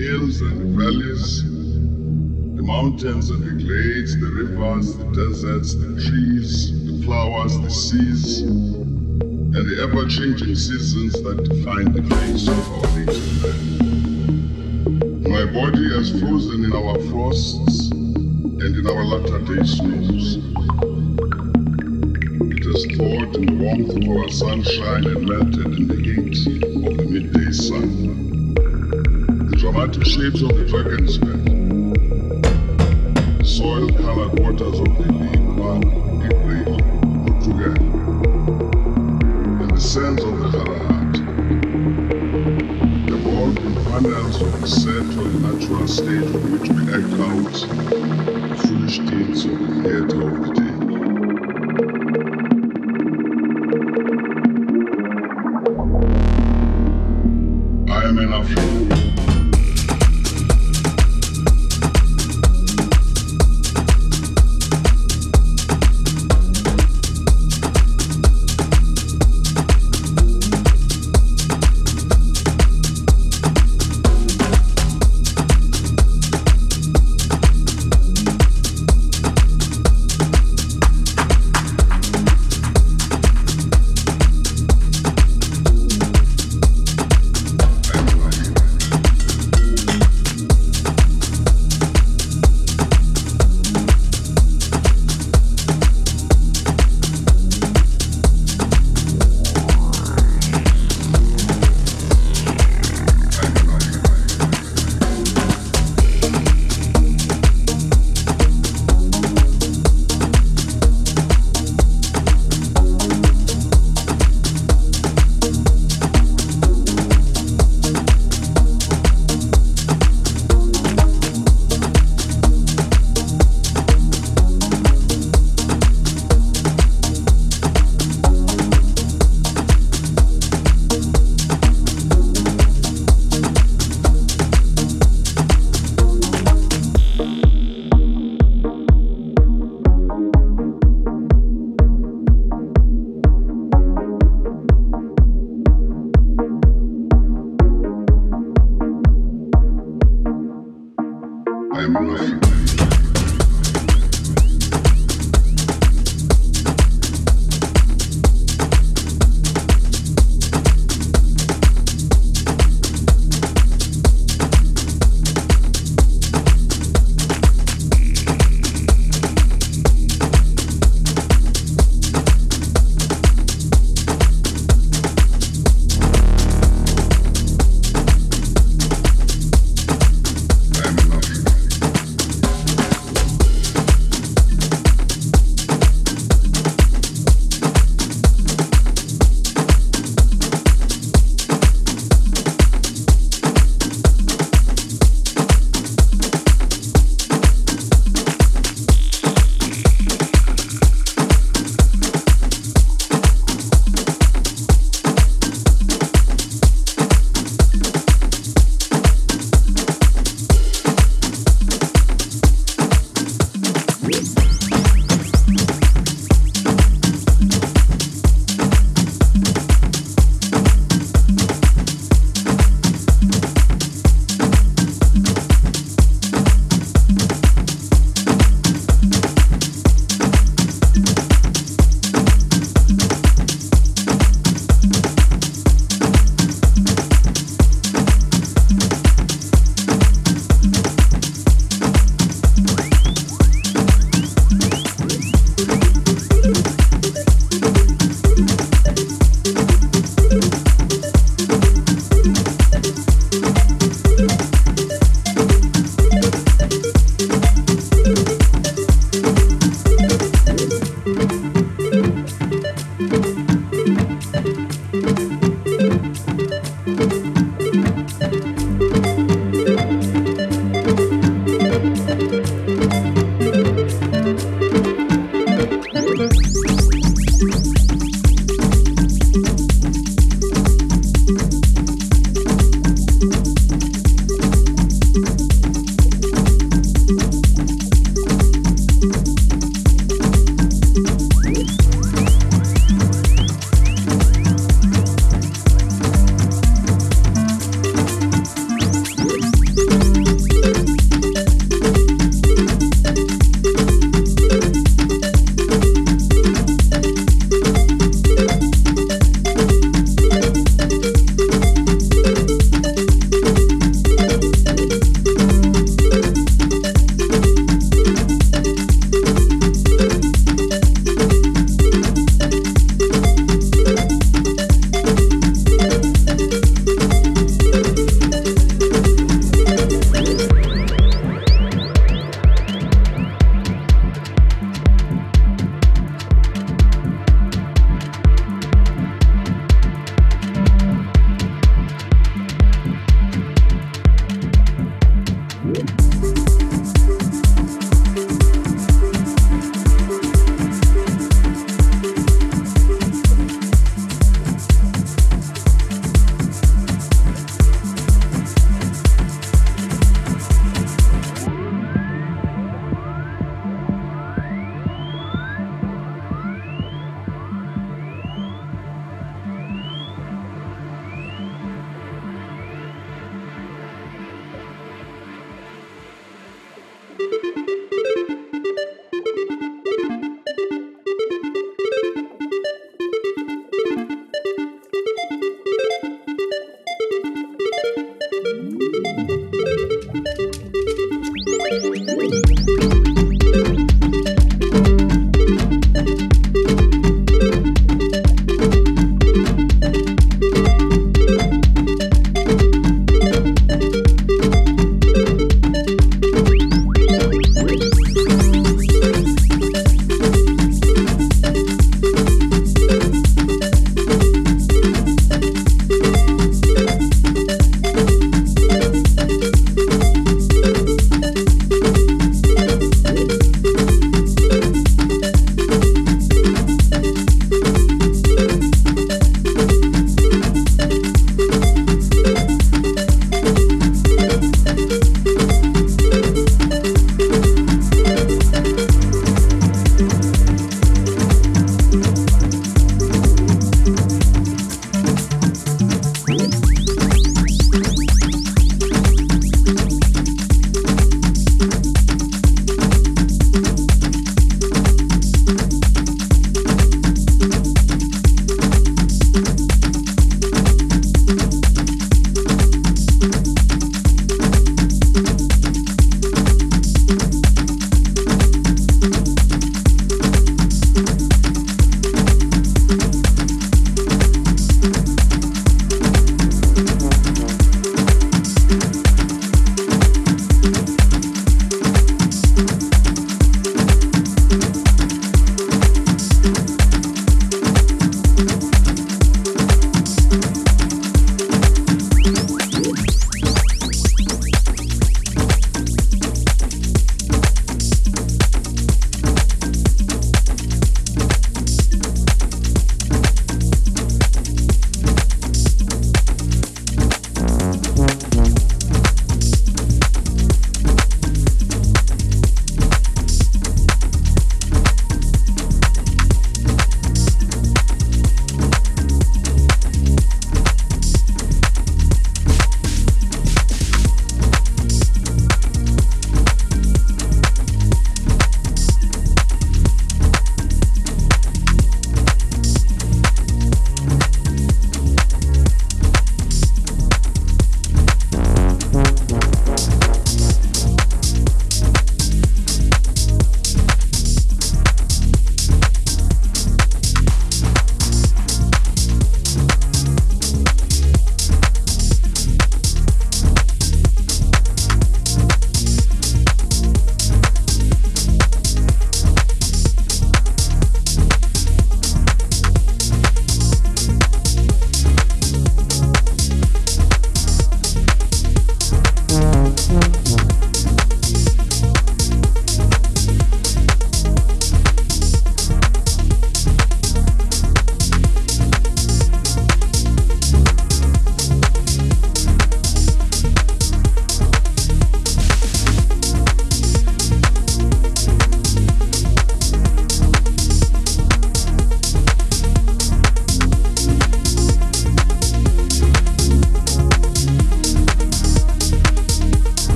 hills and the valleys, the mountains and the glades, the rivers, the deserts, the trees, the flowers, the seas, and the ever-changing seasons that define the face of our native land. My body has frozen in our frosts and in our latter-day snows. In the warmth of our sunshine and melted in the heat of the midday sun. The dramatic shapes of the dragon's head, soil-colored waters of the Lekoa, Ibrahim, Portugal, and the sands of the Harahat. The bald impermanence of the the natural state from which we act out the foolish deeds of the theater of the day.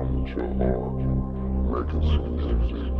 Fun with your heart, making some music.